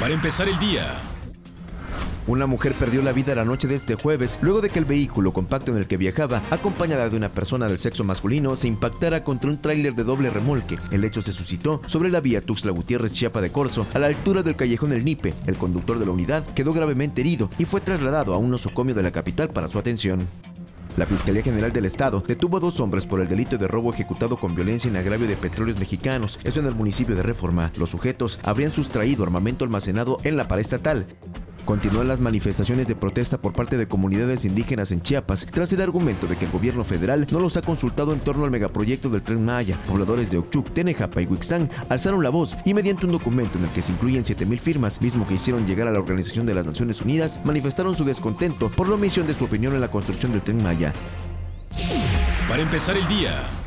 Para empezar el día. Una mujer perdió la vida la noche de este jueves luego de que el vehículo compacto en el que viajaba, acompañada de una persona del sexo masculino, se impactara contra un tráiler de doble remolque. El hecho se suscitó sobre la vía Tuxtla Gutiérrez Chiapa de Corzo, a la altura del callejón El Nipe. El conductor de la unidad quedó gravemente herido y fue trasladado a un nosocomio de la capital para su atención. La Fiscalía General del Estado detuvo a dos hombres por el delito de robo ejecutado con violencia en agravio de petróleos mexicanos, eso en el municipio de Reforma. Los sujetos habrían sustraído armamento almacenado en la pared estatal. Continúan las manifestaciones de protesta por parte de comunidades indígenas en Chiapas tras el argumento de que el gobierno federal no los ha consultado en torno al megaproyecto del Tren Maya. Pobladores de Ochuc, Tenejapa y Huixán alzaron la voz y mediante un documento en el que se incluyen 7.000 firmas, mismo que hicieron llegar a la Organización de las Naciones Unidas, manifestaron su descontento por la omisión de su opinión en la construcción del Tren Maya. Para empezar el día.